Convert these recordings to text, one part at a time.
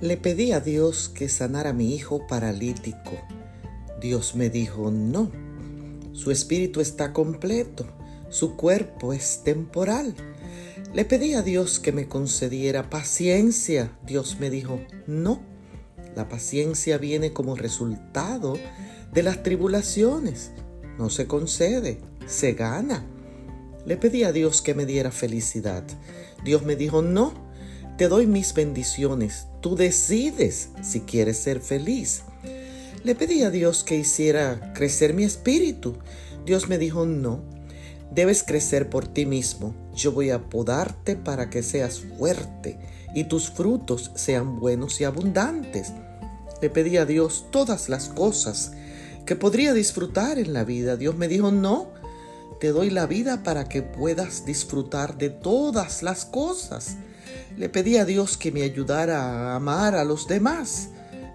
Le pedí a Dios que sanara a mi hijo paralítico. Dios me dijo, no, su espíritu está completo, su cuerpo es temporal. Le pedí a Dios que me concediera paciencia. Dios me dijo, no, la paciencia viene como resultado de las tribulaciones. No se concede, se gana. Le pedí a Dios que me diera felicidad. Dios me dijo, no, te doy mis bendiciones. Tú decides si quieres ser feliz. Le pedí a Dios que hiciera crecer mi espíritu. Dios me dijo, no, debes crecer por ti mismo. Yo voy a podarte para que seas fuerte y tus frutos sean buenos y abundantes. Le pedí a Dios todas las cosas que podría disfrutar en la vida. Dios me dijo, no, te doy la vida para que puedas disfrutar de todas las cosas. Le pedí a Dios que me ayudara a amar a los demás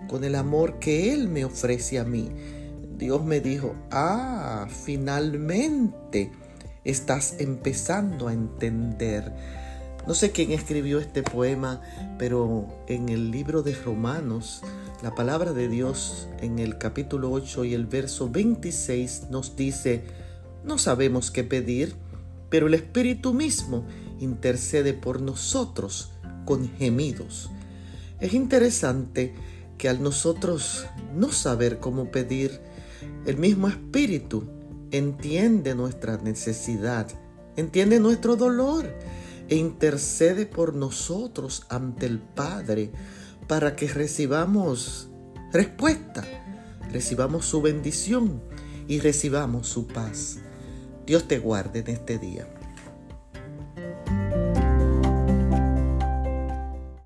con el amor que Él me ofrece a mí. Dios me dijo, ah, finalmente estás empezando a entender. No sé quién escribió este poema, pero en el libro de Romanos, la palabra de Dios en el capítulo 8 y el verso 26 nos dice, no sabemos qué pedir, pero el Espíritu mismo intercede por nosotros con gemidos. Es interesante que al nosotros no saber cómo pedir, el mismo Espíritu entiende nuestra necesidad, entiende nuestro dolor e intercede por nosotros ante el Padre para que recibamos respuesta, recibamos su bendición y recibamos su paz. Dios te guarde en este día.